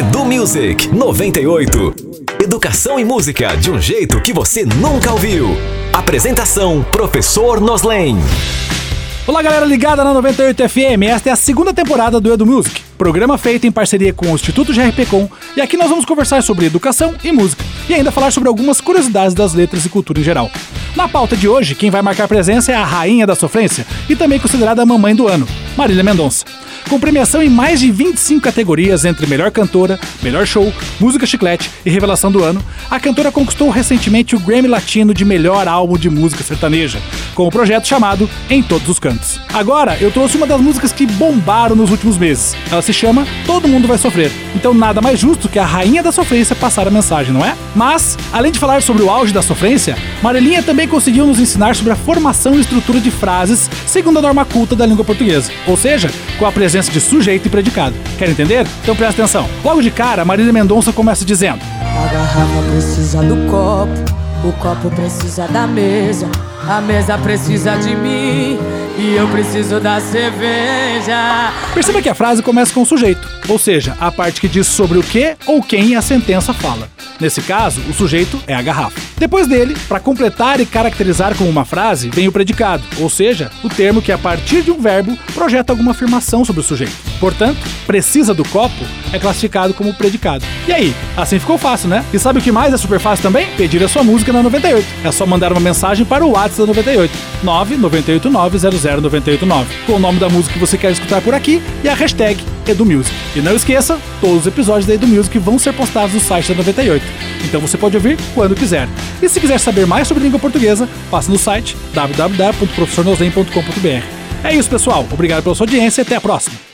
Edu Music 98. Educação e música de um jeito que você nunca ouviu. Apresentação: Professor Noslen. Olá, galera ligada na 98 FM. Esta é a segunda temporada do Edu Music, programa feito em parceria com o Instituto GRPcom, e aqui nós vamos conversar sobre educação e música, e ainda falar sobre algumas curiosidades das letras e cultura em geral. Na pauta de hoje, quem vai marcar presença é a rainha da sofrência e também considerada a mamãe do ano, Marília Mendonça. Com premiação em mais de 25 categorias entre melhor cantora, melhor show, música chiclete e revelação do ano, a cantora conquistou recentemente o Grammy Latino de melhor álbum de música sertaneja, com o projeto chamado Em Todos os Cantos. Agora, eu trouxe uma das músicas que bombaram nos últimos meses. Ela se chama Todo Mundo Vai Sofrer. Então nada mais justo que a rainha da sofrência passar a mensagem, não é? Mas, além de falar sobre o auge da sofrência, Marilinha também conseguiu nos ensinar sobre a formação e estrutura de frases segundo a norma culta da língua portuguesa, ou seja, com a presença de sujeito e predicado. Quer entender? Então presta atenção. Logo de cara, Marília Mendonça começa dizendo: A garrafa precisa do copo, o copo precisa da mesa, a mesa precisa de mim e eu preciso da cerveja. Perceba que a frase começa com o sujeito, ou seja, a parte que diz sobre o que ou quem a sentença fala. Nesse caso, o sujeito é a garrafa. Depois dele, para completar e caracterizar como uma frase, vem o predicado, ou seja, o termo que a partir de um verbo projeta alguma afirmação sobre o sujeito. Portanto, precisa do copo é classificado como predicado. E aí, assim ficou fácil, né? E sabe o que mais é super fácil também? Pedir a sua música na 98. É só mandar uma mensagem para o WhatsApp da 98, 998900989, com o nome da música que você quer escutar por aqui e a hashtag EduMusic. E não esqueça, todos os episódios da EduMusic vão ser postados no site da 98. Então você pode ouvir quando quiser. E se quiser saber mais sobre língua portuguesa, passe no site www.professornosem.com.br. É isso, pessoal. Obrigado pela sua audiência e até a próxima.